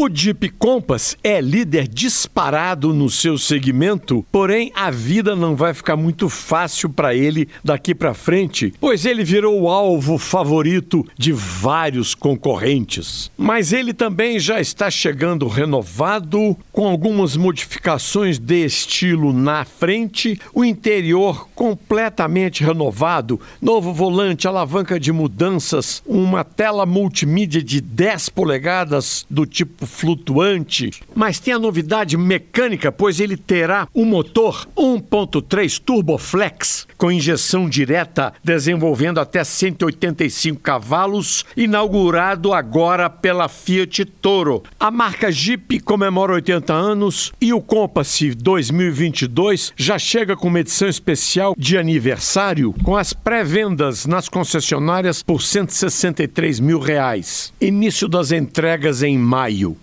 O Jeep Compass é líder disparado no seu segmento, porém a vida não vai ficar muito fácil para ele daqui para frente, pois ele virou o alvo favorito de vários concorrentes. Mas ele também já está chegando renovado, com algumas modificações de estilo na frente, o interior completamente renovado, novo volante, alavanca de mudanças, uma tela multimídia de 10 polegadas do tipo flutuante, mas tem a novidade mecânica, pois ele terá um motor 1.3 Turboflex com injeção direta, desenvolvendo até 185 cavalos, inaugurado agora pela Fiat Toro. A marca Jeep comemora 80 anos e o Compass 2022 já chega com edição especial de aniversário com as pré-vendas nas concessionárias por 163 mil reais. Início das entregas em maio.